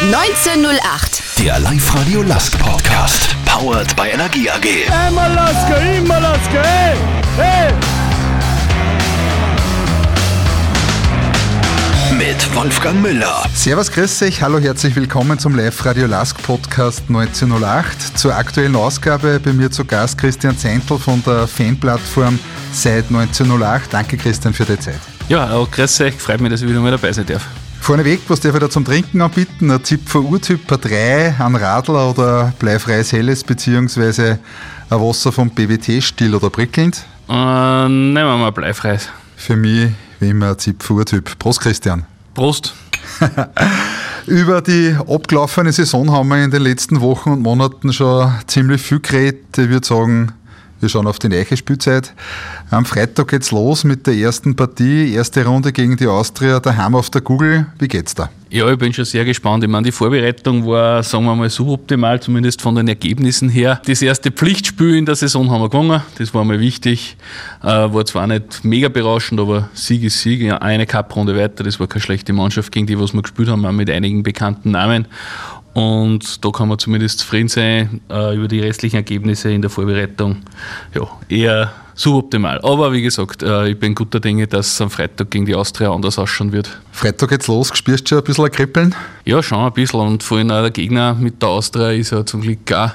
1908. Der Live-Radio Lask Podcast. Powered by Energie AG. Einmal Laske, immer Laske, hey, hey. Mit Wolfgang Müller. Servus, grüß euch, hallo, herzlich willkommen zum Live-Radio Lask Podcast 1908. Zur aktuellen Ausgabe bei mir zu Gast Christian Zeintl von der Fanplattform seit 1908. Danke, Christian, für die Zeit. Ja, auch grüß euch, freut mich, dass ich wieder mal dabei sein darf. Vorneweg, was darf ich da zum Trinken anbieten? Ein Zipfer Urtyp, ein 3, ein Radler oder bleifreies Helles, beziehungsweise ein Wasser vom BWT-Stil oder prickelnd? Äh, nehmen wir mal bleifreies. Für mich wie immer ein Zipfer Urtyp. Prost, Christian. Prost. Über die abgelaufene Saison haben wir in den letzten Wochen und Monaten schon ziemlich viel geredet. Ich würde sagen, wir schauen auf die neue Spielzeit. Am Freitag geht's los mit der ersten Partie, erste Runde gegen die Austria daheim auf der Google. Wie geht's da? Ja, ich bin schon sehr gespannt. Ich meine, die Vorbereitung war, sagen wir mal, suboptimal, zumindest von den Ergebnissen her. Das erste Pflichtspiel in der Saison haben wir gewonnen. Das war mal wichtig. Äh, war zwar nicht mega berauschend, aber Sieg ist Sieg. Ja, eine Cup-Runde weiter. Das war keine schlechte Mannschaft, gegen die was wir gespielt haben, auch mit einigen bekannten Namen. Und da kann man zumindest zufrieden sein äh, über die restlichen Ergebnisse in der Vorbereitung. Ja, eher suboptimal. Aber wie gesagt, äh, ich bin guter Dinge, dass es am Freitag gegen die Austria anders ausschauen wird. Freitag geht's los, spürst du schon ein bisschen ein Kribbeln? Ja, schon ein bisschen. Und vor allem auch der Gegner mit der Austria ist ja zum Glück auch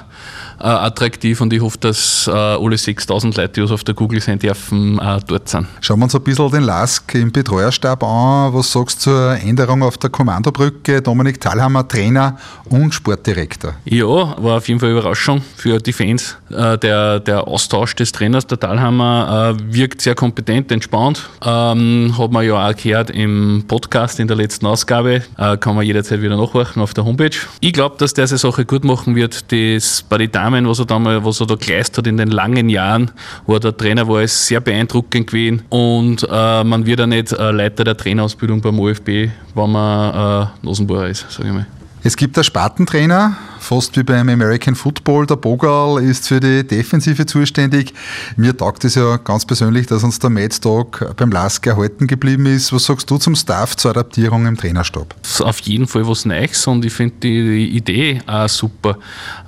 äh, attraktiv und ich hoffe, dass äh, alle 6000 Leute, die was auf der Google sein dürfen, äh, dort sind. Schauen wir uns ein bisschen den Lask im Betreuerstab an. Was sagst du zur Änderung auf der Kommandobrücke? Dominik Thalhammer, Trainer und Sportdirektor. Ja, war auf jeden Fall eine Überraschung für die Fans. Äh, der, der Austausch des Trainers, der Thalhammer, äh, wirkt sehr kompetent, entspannt. Ähm, hat man ja auch gehört im Podcast in der letzten Ausgabe. Äh, kann man jederzeit wieder nachhorchen auf der Homepage. Ich glaube, dass der seine Sache gut machen wird. Das bei den Damen, was er, damals, was er da geleistet hat in den langen Jahren, wo er der Trainer war, ist sehr beeindruckend gewesen. Und äh, man wird ja nicht äh, Leiter der Trainerausbildung beim OFB, wenn man äh, Nosenbohrer ist, sage ich mal. Es gibt einen Spartentrainer, fast wie beim American Football. Der Bogal ist für die Defensive zuständig. Mir taugt es ja ganz persönlich, dass uns der Matchtag beim Lask erhalten geblieben ist. Was sagst du zum Staff zur Adaptierung im Trainerstab? Auf jeden Fall was Neues und ich finde die Idee auch super.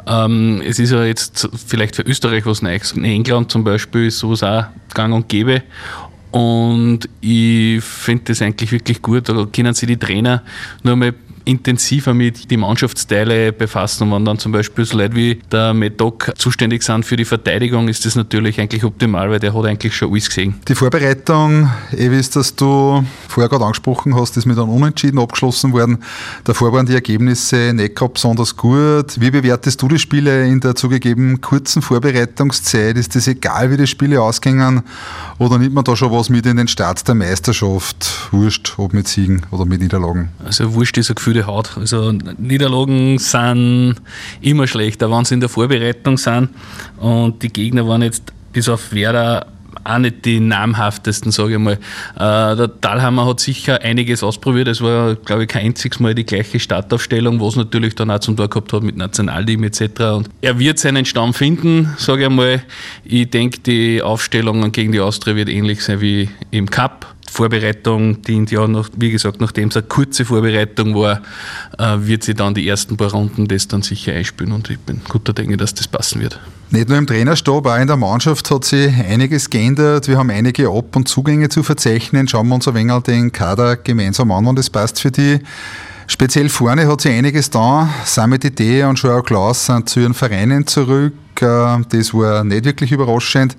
Ähm, es ist ja jetzt vielleicht für Österreich was Neues. In England zum Beispiel ist sowas auch gang und gäbe. Und ich finde das eigentlich wirklich gut. Da können sich die Trainer nur mal intensiver mit den Mannschaftsteile befassen. Und wenn dann zum Beispiel so Leute wie der Medoc zuständig sind für die Verteidigung, ist das natürlich eigentlich optimal, weil der hat eigentlich schon alles gesehen. Die Vorbereitung, eh wie es das du vorher gerade angesprochen hast, ist mit einem Unentschieden abgeschlossen worden. Davor waren die Ergebnisse nicht gerade besonders gut. Wie bewertest du die Spiele in der zugegeben kurzen Vorbereitungszeit? Ist das egal, wie die Spiele ausgingen? Oder nimmt man da schon was mit in den Start der Meisterschaft? Wurscht, ob mit Siegen oder mit Niederlagen? Also wurscht ist ein Gefühl der Haut. Also Niederlagen sind immer schlechter, wenn sie in der Vorbereitung sind. Und die Gegner waren jetzt bis auf Werder auch nicht die namhaftesten, sage ich mal. Äh, der Dahlhammer hat sicher einiges ausprobiert. Es war, glaube ich, kein einziges Mal die gleiche Startaufstellung, was natürlich dann auch zum Tor gehabt hat mit Nationalteam etc. Und er wird seinen Stamm finden, sage ich mal. Ich denke, die Aufstellung gegen die Austria wird ähnlich sein wie im Cup. Vorbereitung dient ja, noch, wie gesagt, nachdem es eine kurze Vorbereitung war, äh, wird sie dann die ersten paar Runden das dann sicher einspielen und ich bin guter Dinge, dass das passen wird. Nicht nur im Trainerstab, auch in der Mannschaft hat sich einiges geändert. Wir haben einige Ab- und Zugänge zu verzeichnen. Schauen wir uns ein wenig den Kader gemeinsam an, wenn das passt für die. Speziell vorne hat sich einiges da. Samit Idee und Joao Klaus sind zu ihren Vereinen zurück. Äh, das war nicht wirklich überraschend.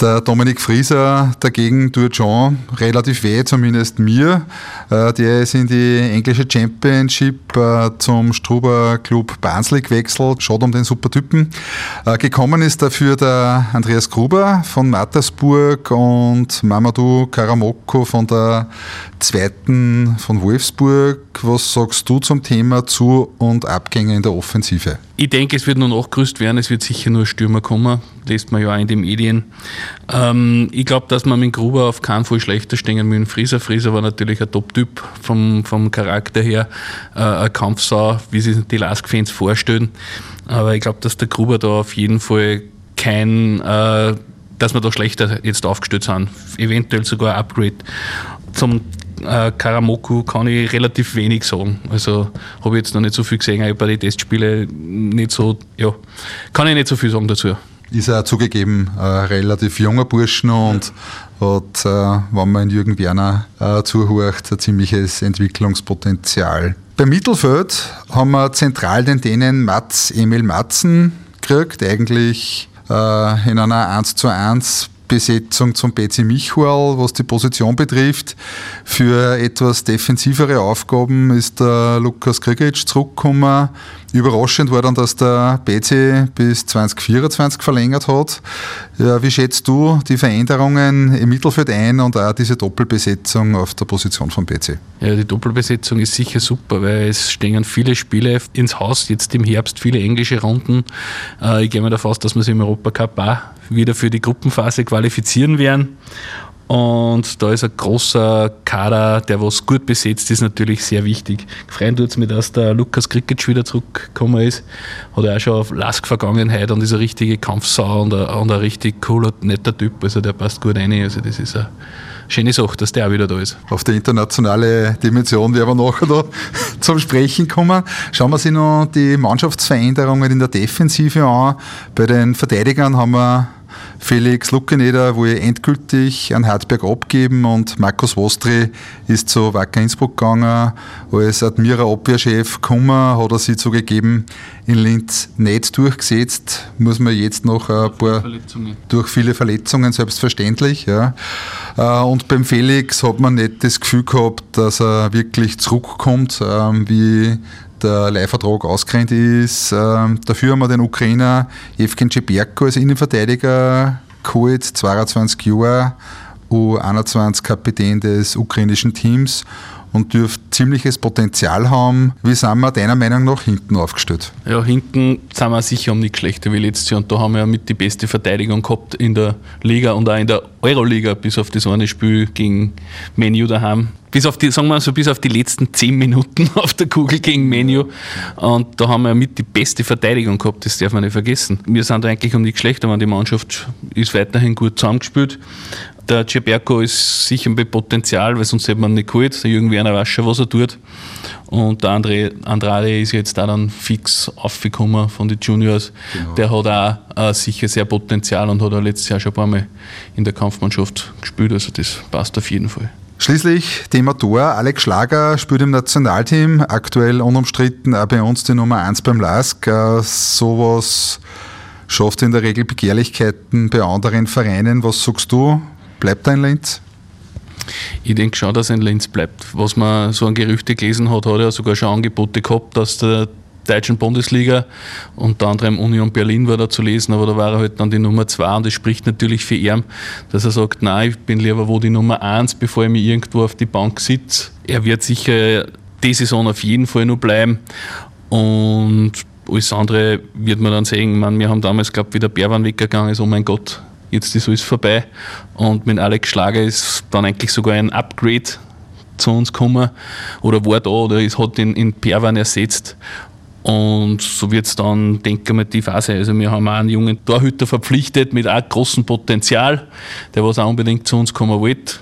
Der Dominik Frieser dagegen tut schon relativ weh, zumindest mir. Äh, der ist in die englische Championship äh, zum Struber Club Barnsley gewechselt, schaut um den super Typen. Äh, gekommen ist dafür der Andreas Gruber von Mattersburg und Mamadou Karamoko von der zweiten von Wolfsburg. Was sagst du zum Thema Zu- und Abgänge in der Offensive? Ich denke, es wird nur nachgerüstet werden, es wird sicher nur Stürmer kommen, lässt man ja auch in den Medien. Ähm, ich glaube, dass man mit Gruber auf keinen Fall schlechter stehen dem Frieser. Frieser war natürlich ein Top-Typ vom, vom Charakter her, äh, ein Kampfsau, wie sich die Lask-Fans vorstellen. Aber ich glaube, dass der Gruber da auf jeden Fall kein, äh, dass wir da schlechter jetzt aufgestellt sind. Eventuell sogar ein Upgrade. Zum äh, Karamoku kann ich relativ wenig sagen. Also habe ich jetzt noch nicht so viel gesehen, bei den Testspielen nicht so, ja, kann ich nicht so viel sagen dazu. Ist er zugegeben ein relativ junger Burschen und hat, äh, wenn man in Jürgen Werner äh, zuhört, ein ziemliches Entwicklungspotenzial. Beim Mittelfeld haben wir zentral den Dänen Mats Emil Matzen gekriegt, eigentlich äh, in einer 1 zu 1 Besetzung zum BC Michual, was die Position betrifft. Für etwas defensivere Aufgaben ist der Lukas Krigic zurückgekommen. Überraschend war dann, dass der BC bis 2024 verlängert hat. Ja, wie schätzt du die Veränderungen im Mittelfeld ein und auch diese Doppelbesetzung auf der Position vom BC? Ja, die Doppelbesetzung ist sicher super, weil es stehen viele Spiele ins Haus, jetzt im Herbst viele englische Runden. Äh, ich gehe mal davon aus, dass wir sie im Europacup auch wieder für die Gruppenphase qualifizieren werden. Und da ist ein großer Kader, der was gut besetzt ist, natürlich sehr wichtig. Freuen tut es mir, dass der Lukas Krikic wieder zurückgekommen ist. Hat er auch schon auf Lask-Vergangenheit und ist eine richtige Kampfsau und ein, und ein richtig cooler, netter Typ. Also der passt gut rein. Also das ist eine schöne Sache, dass der auch wieder da ist. Auf die internationale Dimension werden wir nachher da zum Sprechen kommen. Schauen wir sich noch die Mannschaftsveränderungen in der Defensive an. Bei den Verteidigern haben wir Felix Luckeneder wohl endgültig an Hartberg abgeben und Markus Wostri ist zu Wacker Innsbruck gegangen. Als Admira Abwehrchef gekommen, hat er sich zugegeben in Linz nicht durchgesetzt. Muss man jetzt noch ein paar durch viele Verletzungen selbstverständlich. Ja. Äh, und beim Felix hat man nicht das Gefühl gehabt, dass er wirklich zurückkommt, ähm, wie der Leihvertrag ausgerennt ist. Ähm, dafür haben wir den Ukrainer Evgen Ceberko als Innenverteidiger geholt, 22 Jahre, U21-Kapitän des ukrainischen Teams und dürfte ziemliches Potenzial haben. Wie sind wir deiner Meinung nach hinten aufgestellt? Ja, hinten sind wir sicher um nichts schlechter wie letztes Jahr und da haben wir ja mit die beste Verteidigung gehabt in der Liga und auch in der Euroliga, bis auf das eine Spiel gegen Menu daheim. Bis auf die, sagen wir so, bis auf die letzten zehn Minuten auf der Kugel gegen Menu. Und da haben wir mit die beste Verteidigung gehabt, das darf man nicht vergessen. Wir sind da eigentlich um nichts schlechter, weil die Mannschaft ist weiterhin gut zusammengespielt. Der Ceberko ist sicher mit Potenzial, weil sonst hätte man nicht geholt. Der Jürgen Werner weiß schon, was er tut. Und der André, Andrade ist jetzt da dann fix aufgekommen von den Juniors. Genau. Der hat auch äh, sicher sehr Potenzial und hat auch letztes Jahr schon ein paar Mal in der Kampfmannschaft gespielt. Also das passt auf jeden Fall. Schließlich Thema Tor. Alex Schlager spielt im Nationalteam, aktuell unumstritten auch bei uns die Nummer 1 beim LASK. Äh, sowas schafft in der Regel Begehrlichkeiten bei anderen Vereinen. Was sagst du? Bleibt er in Linz? Ich denke schon, dass er in Linz bleibt. Was man so an Gerüchte gelesen hat, hat er sogar schon Angebote gehabt, dass der deutschen Bundesliga, unter anderem Union Berlin war da zu lesen, aber da war er halt dann die Nummer zwei und das spricht natürlich für ihn, dass er sagt, nein, ich bin lieber wo die Nummer eins, bevor ich mich irgendwo auf die Bank sitze. Er wird sicher die Saison auf jeden Fall noch bleiben und alles andere wird man dann sehen. meine, wir haben damals, glaube ich, wie der Bärwan weggegangen ist, oh mein Gott, jetzt ist alles vorbei. Und mit Alex Schlager ist dann eigentlich sogar ein Upgrade zu uns gekommen oder war da oder es hat ihn in Perwan ersetzt. Und so wird es dann, denke ich mal, die Phase. Also wir haben auch einen jungen Torhüter verpflichtet mit auch großem Potenzial, der was auch unbedingt zu uns kommen wollte.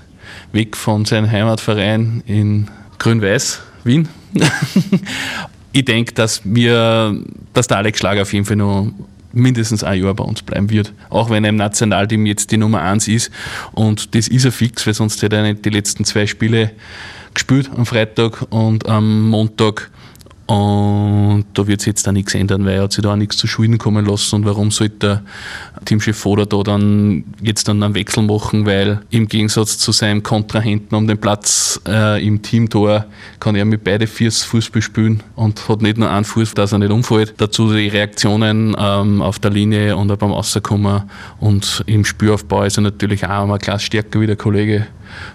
Weg von seinem Heimatverein in Grün-Weiß, Wien. ich denke, dass dass der Alex Schlager auf jeden Fall noch mindestens ein Jahr bei uns bleiben wird. Auch wenn er im Nationalteam jetzt die Nummer 1 ist. Und das ist er fix, weil sonst hätte er nicht die letzten zwei Spiele gespielt, am Freitag und am Montag. Und da wird sich jetzt auch nichts ändern, weil er hat sich da auch nichts zu Schulden kommen lassen. Und warum sollte der Teamchef Foda da dann jetzt dann einen Wechsel machen? Weil im Gegensatz zu seinem Kontrahenten um den Platz äh, im Teamtor kann er mit beide Fuß Fußball spielen und hat nicht nur einen Fuß, dass er nicht umfällt. Dazu die Reaktionen ähm, auf der Linie und auch beim Rauskommen und im Spielaufbau ist er natürlich auch einmal Klasse stärker wie der Kollege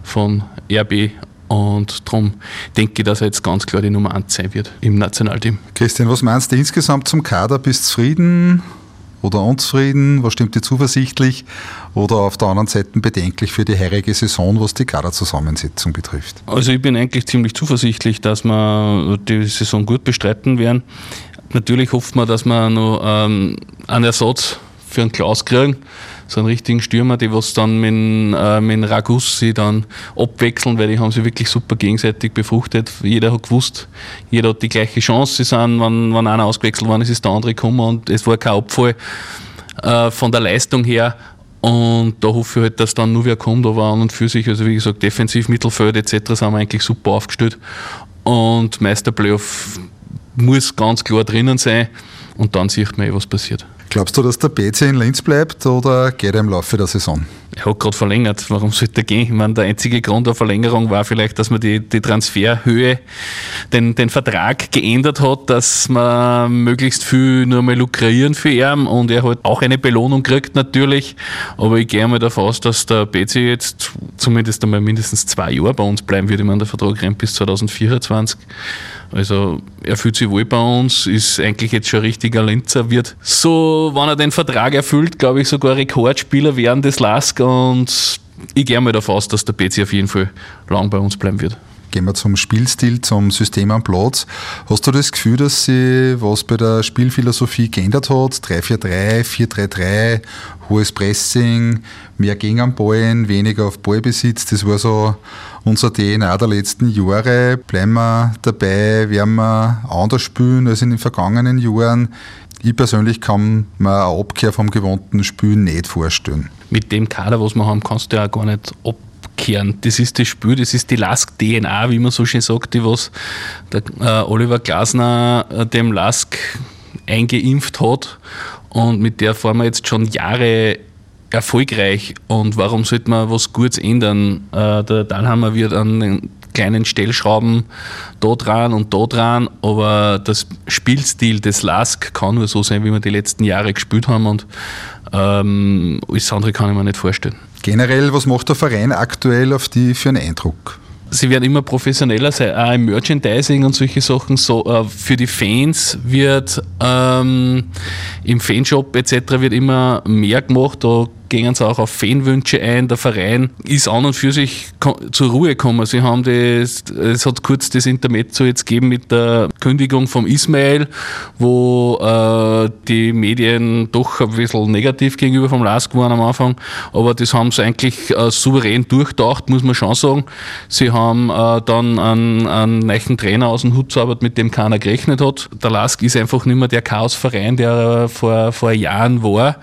von RB und darum denke ich, dass er jetzt ganz klar die Nummer 1 sein wird im Nationalteam. Christian, was meinst du insgesamt zum Kader? Bist du zufrieden oder unzufrieden? Was stimmt dir zuversichtlich? Oder auf der anderen Seite bedenklich für die heurige Saison, was die Kaderzusammensetzung betrifft? Also ich bin eigentlich ziemlich zuversichtlich, dass wir die Saison gut bestreiten werden. Natürlich hofft man, dass wir noch ähm, einen Ersatz für einen Klaus kriegen. So einen richtigen Stürmer, die was dann mit, äh, mit Ragussi dann abwechseln, weil die haben sich wirklich super gegenseitig befruchtet. Jeder hat gewusst, jeder hat die gleiche Chance. Sie sind, wenn, wenn einer ausgewechselt worden ist, ist der andere gekommen und es war kein Abfall äh, von der Leistung her. Und da hoffe ich halt, dass dann nur wer kommt, aber an und für sich, also wie gesagt, defensiv, Mittelfeld etc. sind wir eigentlich super aufgestellt. Und Meister Playoff muss ganz klar drinnen sein und dann sieht man eh, was passiert. Glaubst du, dass der BC in Linz bleibt oder geht er im Laufe der Saison? Er hat gerade verlängert. Warum sollte er gehen? Ich meine, der einzige Grund der Verlängerung war vielleicht, dass man die, die Transferhöhe, den, den Vertrag geändert hat, dass man möglichst viel nur mal lukrieren für ihn und er hat auch eine Belohnung kriegt natürlich. Aber ich gehe mal davon aus, dass der BC jetzt zumindest einmal mindestens zwei Jahre bei uns bleiben wird. Ich meine, der Vertrag rennt bis 2024. Also er fühlt sich wohl bei uns, ist eigentlich jetzt schon ein richtiger Linzer, wird so, wenn er den Vertrag erfüllt, glaube ich, sogar Rekordspieler werden des Lask und ich gehe mal davon aus, dass der PC auf jeden Fall lang bei uns bleiben wird. Gehen wir zum Spielstil, zum System am Platz. Hast du das Gefühl, dass sich was bei der Spielphilosophie geändert hat? 3-4-3, 4-3-3, hohes Pressing, mehr gegen am Ball, weniger auf Ballbesitz. Das war so unser DNA der letzten Jahre. Bleiben wir dabei, werden wir anders spielen als in den vergangenen Jahren. Ich persönlich kann mir eine Abkehr vom gewohnten Spielen nicht vorstellen. Mit dem Kader, was wir haben, kannst du ja gar nicht abkehren. Das ist das Spiel, das ist die Lask-DNA, wie man so schön sagt, die was der äh, Oliver Glasner äh, dem Lask eingeimpft hat. Und mit der fahren wir jetzt schon Jahre erfolgreich. Und warum sollte man was Gutes ändern? Äh, der Dahlhammer wird an den kleinen Stellschrauben da dran und da dran, aber das Spielstil des Lask kann nur so sein, wie wir die letzten Jahre gespielt haben und ähm, alles andere kann ich mir nicht vorstellen. Generell, was macht der Verein aktuell auf die für einen Eindruck? Sie werden immer professioneller sein, auch im Merchandising und solche Sachen. So, äh, für die Fans wird ähm, im Fanshop etc. wird immer mehr gemacht. Da gehen sie auch auf Fanwünsche ein. Der Verein ist an und für sich zur Ruhe gekommen. Sie haben das, es hat kurz das Intermezzo jetzt gegeben mit der Kündigung vom Ismail, wo äh, die Medien doch ein bisschen negativ gegenüber vom LASK waren am Anfang. Aber das haben sie eigentlich äh, souverän durchdacht, muss man schon sagen. Sie haben äh, dann einen, einen neuen Trainer aus dem Hut zaubert, mit dem keiner gerechnet hat. Der LASK ist einfach nicht mehr der Chaosverein, der vor, vor Jahren war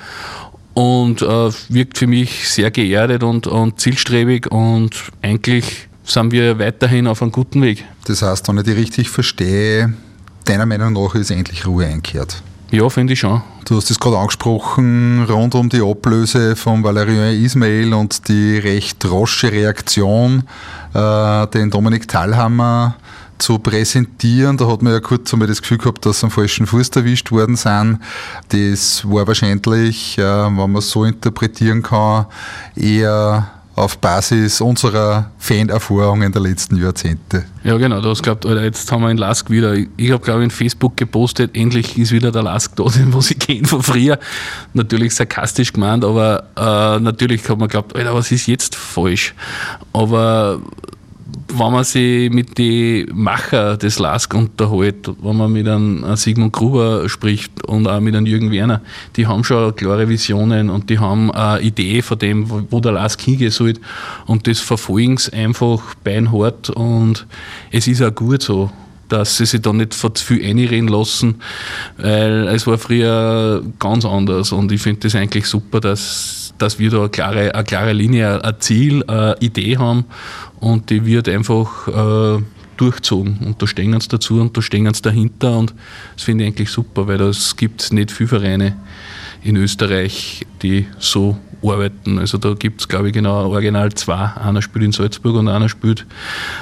und äh, wirkt für mich sehr geerdet und, und zielstrebig und eigentlich sind wir weiterhin auf einem guten Weg. Das heißt, wenn ich die richtig verstehe, deiner Meinung nach ist endlich Ruhe einkehrt. Ja, finde ich schon. Du hast es gerade angesprochen, rund um die Ablöse von Valerian Ismail und die recht rasche Reaktion, äh, den Dominik Thalhammer zu präsentieren. Da hat man ja kurz einmal das Gefühl gehabt, dass sie am falschen Fuß erwischt worden sind. Das war wahrscheinlich, äh, wenn man es so interpretieren kann, eher auf Basis unserer Fanerfahrungen der letzten Jahrzehnte. Ja, genau, du hast glaubt, Alter, jetzt haben wir in Lask wieder. Ich habe, glaube ich, in Facebook gepostet, endlich ist wieder der Lask da, den was ich kenne von früher. Natürlich sarkastisch gemeint, aber äh, natürlich hat man geglaubt, Alter, was ist jetzt falsch? Aber wenn man sich mit den Macher des LASK unterhält, wenn man mit einem Sigmund Gruber spricht und auch mit einem Jürgen Werner, die haben schon klare Visionen und die haben eine Idee von dem, wo der LASK hingehen soll. Und das verfolgen sie einfach beinhart und es ist auch gut so dass sie sich da nicht zu viel einreden lassen, weil es war früher ganz anders und ich finde das eigentlich super, dass, dass wir da eine klare, eine klare Linie, ein Ziel, eine Idee haben und die wird einfach äh, durchzogen und da stehen sie dazu und da stehen sie dahinter und das finde ich eigentlich super, weil es gibt nicht viele Vereine in Österreich, die so arbeiten. Also da gibt es, glaube ich, genau original zwei. Einer spielt in Salzburg und einer spielt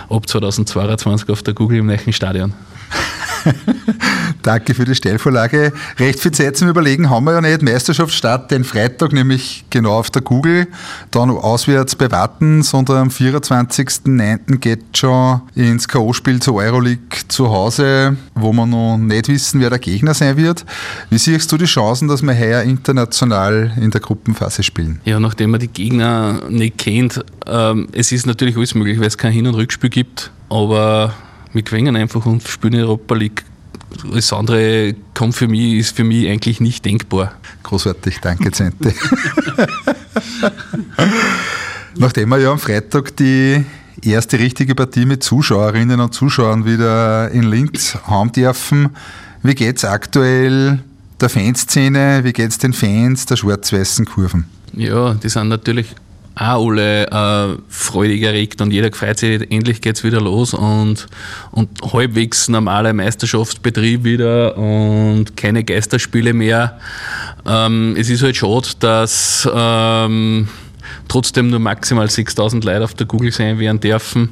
ab 2022 auf der Google im neuen Stadion. Danke für die Stellvorlage. Recht viel Zeit zum Überlegen haben wir ja nicht. Meisterschaftsstart den Freitag, nämlich genau auf der Google, dann auswärts bei Wattens und am 24.09. geht schon ins K.O.-Spiel zur Euroleague zu Hause, wo wir noch nicht wissen, wer der Gegner sein wird. Wie siehst du die Chancen, dass wir heuer international in der Gruppenphase spielen? Ja, nachdem man die Gegner nicht kennt, ähm, es ist natürlich alles möglich, weil es kein Hin- und Rückspiel gibt, aber wir gewinnen einfach und spielen Europa League alles andere kommt für mich, ist für mich eigentlich nicht denkbar. Großartig, danke Zente. Nachdem wir ja am Freitag die erste richtige Partie mit Zuschauerinnen und Zuschauern wieder in Linz haben dürfen, wie geht es aktuell der Fanszene, wie geht es den Fans der schwarz-weißen Kurven? Ja, die sind natürlich auch alle äh, freudig erregt und jeder freut sich, endlich geht es wieder los und, und halbwegs normaler Meisterschaftsbetrieb wieder und keine Geisterspiele mehr. Ähm, es ist halt schade, dass ähm, trotzdem nur maximal 6000 Leute auf der Google sein werden dürfen.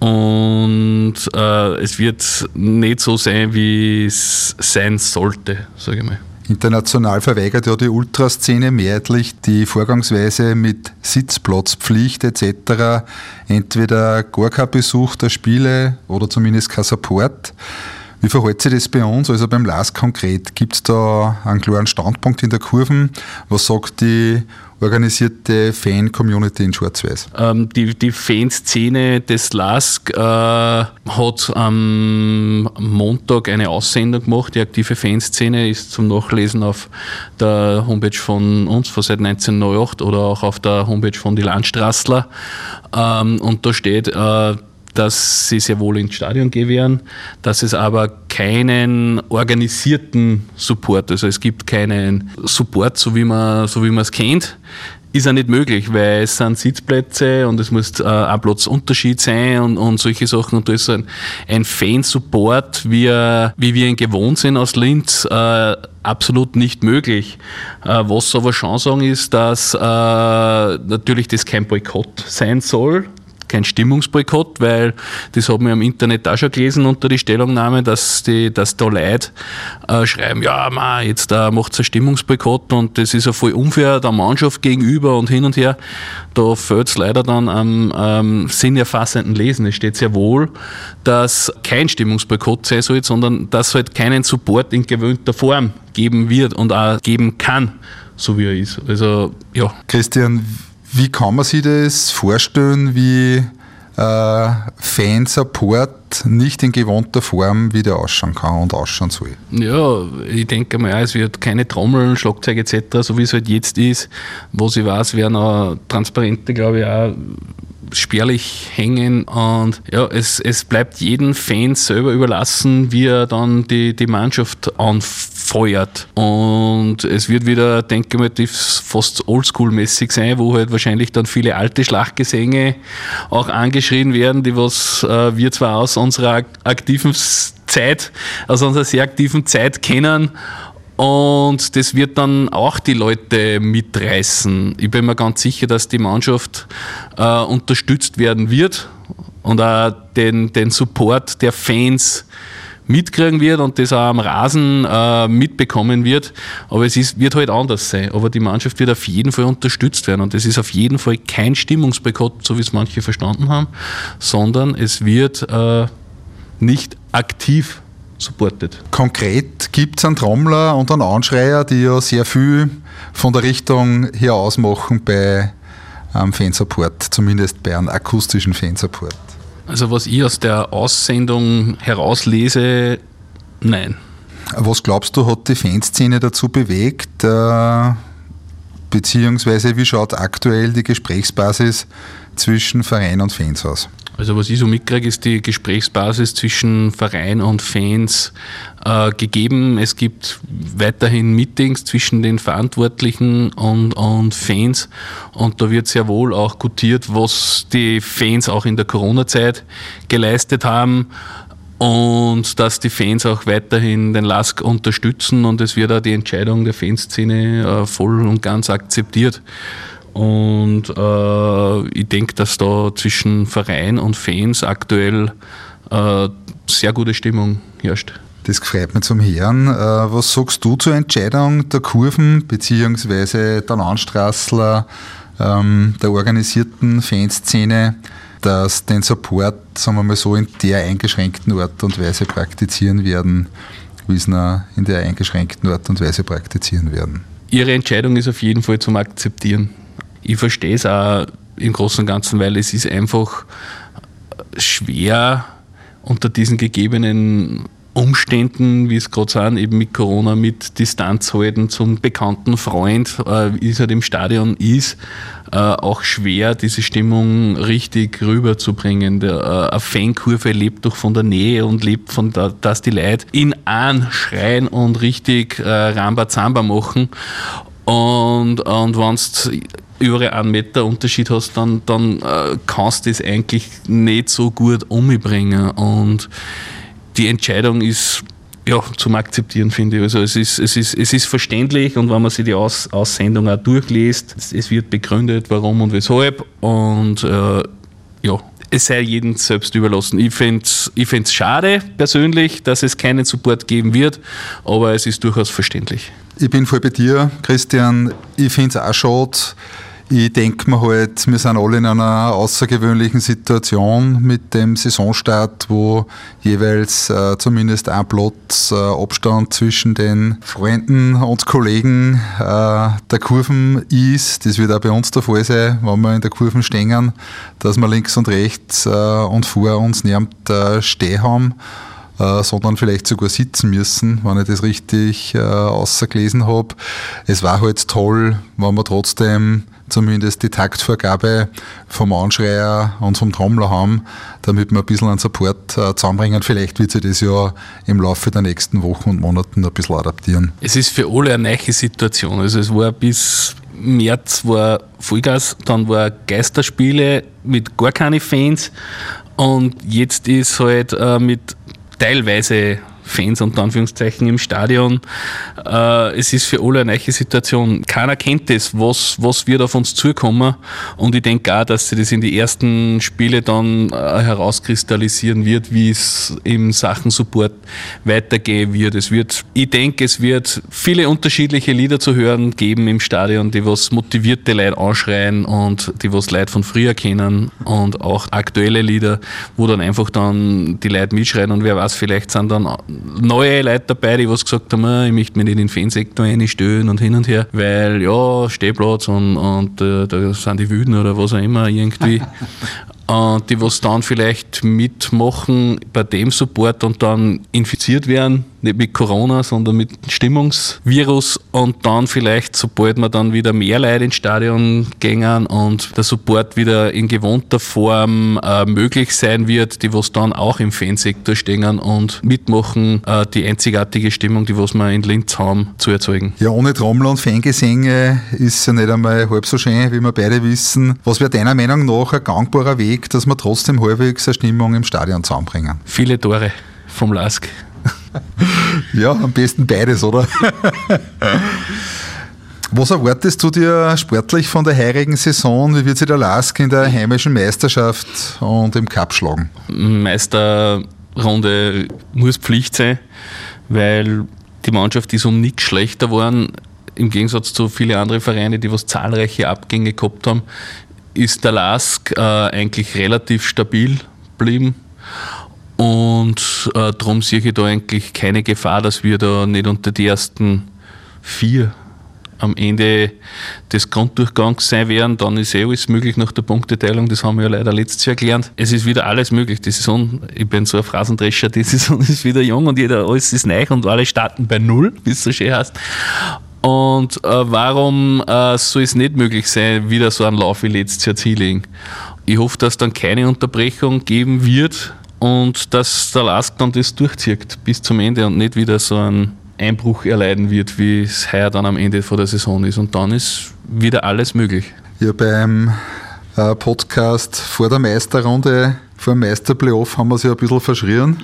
Und äh, es wird nicht so sein, wie es sein sollte, sage ich mal. International verweigert ja die Ultraszene mehrheitlich die Vorgangsweise mit Sitzplatzpflicht etc. Entweder gar kein Besuch der Spiele oder zumindest kein Support. Wie verhält sich das bei uns, also beim LAS konkret? Gibt es da einen klaren Standpunkt in der Kurven? Was sagt die organisierte Fan-Community in Schwarz-Weiß? Ähm, die, die Fanszene des LASK äh, hat am Montag eine Aussendung gemacht. Die aktive Fanszene ist zum Nachlesen auf der Homepage von uns von seit 1908 oder auch auf der Homepage von die Landstraßler. Ähm, und da steht, äh, dass sie sehr wohl ins Stadion gehen werden, dass es aber keinen organisierten Support, also es gibt keinen Support, so wie man so wie man es kennt, ist ja nicht möglich, weil es sind Sitzplätze und es muss äh, ein Platzunterschied sein und, und solche Sachen. Und da ist ein, ein Fansupport, wie, wie wir ihn gewohnt sind aus Linz, äh, absolut nicht möglich. Äh, was aber schon sagen ist, dass äh, natürlich das kein Boykott sein soll, kein Stimmungsboykott, weil das haben wir im Internet auch schon gelesen unter die Stellungnahme, dass, die, dass da Leute äh, schreiben, ja, ma, jetzt äh, macht es einen Stimmungsboykott und das ist ja voll unfair der Mannschaft gegenüber und hin und her. Da fällt es leider dann am ähm, sinnerfassenden Lesen. Es steht sehr wohl, dass kein Stimmungsboykott sein soll, sondern dass halt keinen Support in gewöhnter Form geben wird und auch geben kann, so wie er ist. Also, ja. Christian, wie kann man sich das vorstellen, wie äh, Fansupport nicht in gewohnter Form wieder ausschauen kann und ausschauen soll? Ja, ich denke mal, es wird keine Trommeln, Schlagzeug etc., so wie es halt jetzt ist. Was ich weiß, werden auch Transparente, glaube ich, auch spärlich hängen und ja, es, es bleibt jedem Fan selber überlassen, wie er dann die, die Mannschaft anfeuert. Und es wird wieder, denke ich mal, fast oldschool-mäßig sein, wo halt wahrscheinlich dann viele alte Schlachtgesänge auch angeschrien werden, die was äh, wir zwar aus unserer aktiven Zeit, aus unserer sehr aktiven Zeit kennen und das wird dann auch die Leute mitreißen. Ich bin mir ganz sicher, dass die Mannschaft äh, unterstützt werden wird und auch den, den Support der Fans mitkriegen wird und das auch am Rasen äh, mitbekommen wird. Aber es ist, wird halt anders sein. Aber die Mannschaft wird auf jeden Fall unterstützt werden. Und es ist auf jeden Fall kein Stimmungsboykott, so wie es manche verstanden haben, sondern es wird äh, nicht aktiv supportet. Konkret gibt es einen Trommler und einen Anschreier, die ja sehr viel von der Richtung hier ausmachen bei einem Fansupport, zumindest bei einem akustischen Fansupport. Also was ich aus der Aussendung herauslese, nein. Was glaubst du, hat die Fanszene dazu bewegt, äh, beziehungsweise wie schaut aktuell die Gesprächsbasis zwischen Verein und Fans aus? Also was ich so mitkriege, ist die Gesprächsbasis zwischen Verein und Fans äh, gegeben. Es gibt weiterhin Meetings zwischen den Verantwortlichen und, und Fans und da wird sehr wohl auch gutiert, was die Fans auch in der Corona-Zeit geleistet haben und dass die Fans auch weiterhin den LASK unterstützen und es wird auch die Entscheidung der Fanszene äh, voll und ganz akzeptiert. Und äh, ich denke, dass da zwischen Verein und Fans aktuell äh, sehr gute Stimmung herrscht. Das freut mich zum Hören. Äh, was sagst du zur Entscheidung der Kurven bzw. der Landstraßler, ähm, der organisierten Fanszene, dass den Support, sagen wir mal so, in der eingeschränkten Art und Weise praktizieren werden, wie ihn in der eingeschränkten Art und Weise praktizieren werden? Ihre Entscheidung ist auf jeden Fall zum Akzeptieren ich verstehe es auch im Großen und Ganzen, weil es ist einfach schwer unter diesen gegebenen Umständen, wie es gerade sind, eben mit Corona, mit Distanz halten zum bekannten Freund, äh, wie es halt im Stadion ist, äh, auch schwer, diese Stimmung richtig rüberzubringen. Der, äh, eine Fankurve lebt doch von der Nähe und lebt von da, dass die Leute in an schreien und richtig äh, Rambazamba machen. Und, und wenn über einen Meter Unterschied hast, dann, dann äh, kannst du das eigentlich nicht so gut umbringen. Und die Entscheidung ist ja, zum Akzeptieren, finde ich. Also es ist, es, ist, es ist verständlich und wenn man sich die Aus, Aussendung auch durchliest, es, es wird begründet, warum und weshalb. Und äh, ja, es sei jedem selbst überlassen. Ich finde es ich schade persönlich, dass es keinen Support geben wird, aber es ist durchaus verständlich. Ich bin voll bei dir, Christian. Ich finde es auch schade ich denke mir halt, wir sind alle in einer außergewöhnlichen Situation mit dem Saisonstart, wo jeweils äh, zumindest ein Platz äh, Abstand zwischen den Freunden und Kollegen äh, der Kurven ist. Das wird auch bei uns der Fall sein, wenn wir in der Kurven stehen, dass wir links und rechts äh, und vor uns niemand äh, stehen haben. Äh, sondern vielleicht sogar sitzen müssen, wenn ich das richtig äh, außergelesen habe. Es war halt toll, wenn wir trotzdem zumindest die Taktvorgabe vom Anschreier und vom Trommler haben, damit wir ein bisschen an Support äh, zusammenbringen. Vielleicht wird sich das ja im Laufe der nächsten Wochen und Monaten ein bisschen adaptieren. Es ist für alle eine neue Situation. Also es war bis März war Vollgas, dann war Geisterspiele mit gar keine Fans und jetzt ist halt äh, mit teilweise Fans unter Anführungszeichen im Stadion. Äh, es ist für alle eine neue Situation. Keiner kennt das, was, was wird auf uns zukommen. Und ich denke auch, dass sich das in die ersten Spiele dann äh, herauskristallisieren wird, wie es in Sachen Support weitergehen wird. Es wird, ich denke, es wird viele unterschiedliche Lieder zu hören geben im Stadion, die was motivierte Leute anschreien und die was Leute von früher kennen und auch aktuelle Lieder, wo dann einfach dann die Leute mitschreien und wer weiß, vielleicht sind dann neue Leute dabei, die was gesagt haben, ah, ich möchte mich nicht in den Fansektor einstellen und hin und her, weil ja, Stehplatz und, und äh, da sind die Wüden oder was auch immer irgendwie. und die was dann vielleicht mitmachen bei dem Support und dann infiziert werden nicht mit Corona, sondern mit Stimmungsvirus und dann vielleicht, sobald man dann wieder mehr Leute ins Stadion gängen und der Support wieder in gewohnter Form äh, möglich sein wird, die was dann auch im Fansektor stehen und mitmachen, äh, die einzigartige Stimmung, die was wir in Linz haben, zu erzeugen. Ja, ohne Trommel und Fangesänge ist ja nicht einmal halb so schön, wie wir beide wissen. Was wäre deiner Meinung nach ein gangbarer Weg, dass wir trotzdem halbwegs eine Stimmung im Stadion zusammenbringen? Viele Tore vom Lask. ja, am besten beides, oder? Was erwartest du dir sportlich von der heurigen Saison? Wie wird sich der Lask in der heimischen Meisterschaft und im Cup schlagen? Meisterrunde muss Pflicht sein, weil die Mannschaft ist um nichts schlechter geworden. Im Gegensatz zu vielen anderen Vereinen, die was zahlreiche Abgänge gehabt haben, ist der Lask äh, eigentlich relativ stabil geblieben. Und äh, darum sehe ich da eigentlich keine Gefahr, dass wir da nicht unter die ersten vier am Ende des Grunddurchgangs sein werden, dann ist eh alles möglich nach der Punkteteilung. Das haben wir ja leider letztes Jahr gelernt. Es ist wieder alles möglich. Die Saison, ich bin so ein Phrasendrescher, die Saison ist wieder jung und jeder, alles ist neu und alle starten bei Null, wie es so schön heißt. Und äh, warum äh, soll es nicht möglich sein, wieder so einen Lauf wie letztes Jahr zu hinlegen? Ich hoffe, dass dann keine Unterbrechung geben wird und dass der Lask dann das durchzieht bis zum Ende und nicht wieder so einen Einbruch erleiden wird, wie es heuer dann am Ende vor der Saison ist. Und dann ist wieder alles möglich. Ja, beim äh, Podcast vor der Meisterrunde, vor dem Meisterplayoff haben wir uns ja ein bisschen verschrien.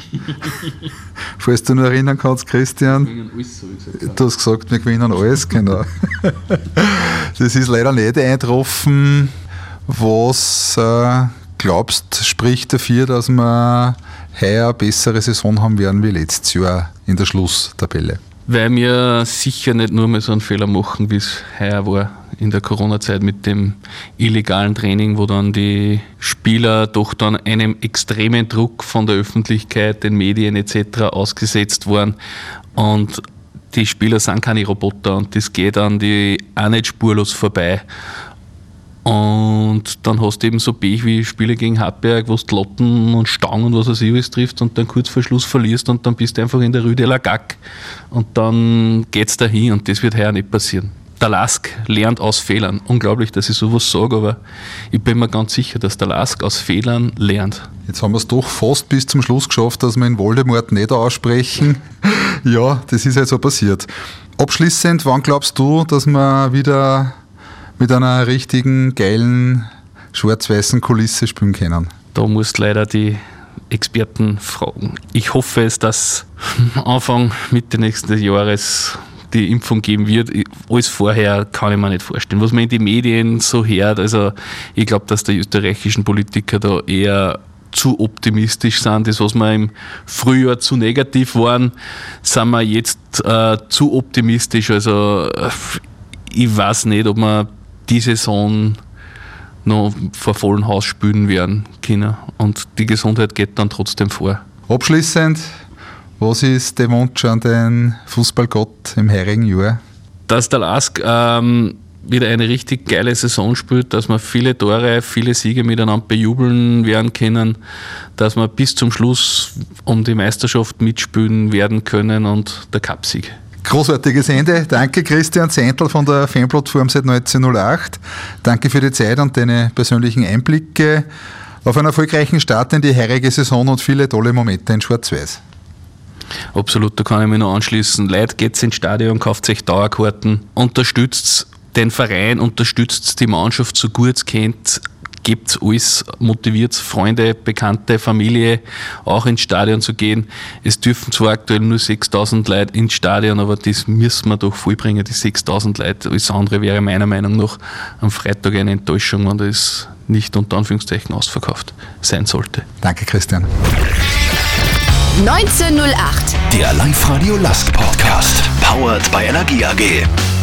Falls du noch erinnern kannst, Christian. Du hast gesagt, wir gewinnen alles, genau. das ist leider nicht eingetroffen, was äh, glaubst, spricht dafür, dass wir heuer eine bessere Saison haben werden wie letztes Jahr in der Schlusstabelle? Weil wir sicher nicht nur mehr so einen Fehler machen, wie es heuer war in der Corona-Zeit mit dem illegalen Training, wo dann die Spieler doch dann einem extremen Druck von der Öffentlichkeit, den Medien etc. ausgesetzt waren. Und die Spieler sind keine Roboter und das geht an die auch nicht spurlos vorbei. Und dann hast du eben so Pech wie Spiele gegen Hartberg, wo du Lotten und Stangen und was weiß ich alles triffst und dann kurz vor Schluss verlierst und dann bist du einfach in der Rue de la Gac und dann geht's dahin und das wird heuer nicht passieren. Der Lask lernt aus Fehlern. Unglaublich, dass ich sowas sage, aber ich bin mir ganz sicher, dass der Lask aus Fehlern lernt. Jetzt haben wir es doch fast bis zum Schluss geschafft, dass wir in Voldemort nicht aussprechen. ja, das ist halt so passiert. Abschließend, wann glaubst du, dass wir wieder mit einer richtigen, geilen, schwarz-weißen Kulisse spielen können? Da musst leider die Experten fragen. Ich hoffe es, dass Anfang, Mitte nächsten Jahres die Impfung geben wird. Alles vorher kann ich mir nicht vorstellen. Was man in den Medien so hört, also ich glaube, dass die österreichischen Politiker da eher zu optimistisch sind. Das, was wir im Frühjahr zu negativ waren, sind wir jetzt äh, zu optimistisch. Also äh, ich weiß nicht, ob wir die Saison noch vor vollem Haus spielen werden können. Und die Gesundheit geht dann trotzdem vor. Abschließend, was ist der Wunsch an den Fußballgott im heurigen Jahr? Dass der Lask ähm, wieder eine richtig geile Saison spielt, dass wir viele Tore, viele Siege miteinander bejubeln werden können, dass wir bis zum Schluss um die Meisterschaft mitspielen werden können und der Cupsieg. Großartiges Ende. Danke Christian Zentl von der Fanplattform seit 1908. Danke für die Zeit und deine persönlichen Einblicke auf einen erfolgreichen Start in die heurige Saison und viele tolle Momente in Schwarz-Weiß. Absolut, da kann ich mich noch anschließen. Leute, geht ins Stadion, kauft euch Dauerkarten, unterstützt den Verein, unterstützt die Mannschaft so gut es kennt, gebt alles, motiviert Freunde, Bekannte, Familie auch ins Stadion zu gehen. Es dürfen zwar aktuell nur 6000 Leute ins Stadion, aber das müssen wir doch vollbringen, die 6000 Leute. Alles andere wäre meiner Meinung nach am Freitag eine Enttäuschung, wenn das nicht unter Anführungszeichen ausverkauft sein sollte. Danke, Christian. 1908. Der Live-Radio Last Podcast. Powered by Energie AG.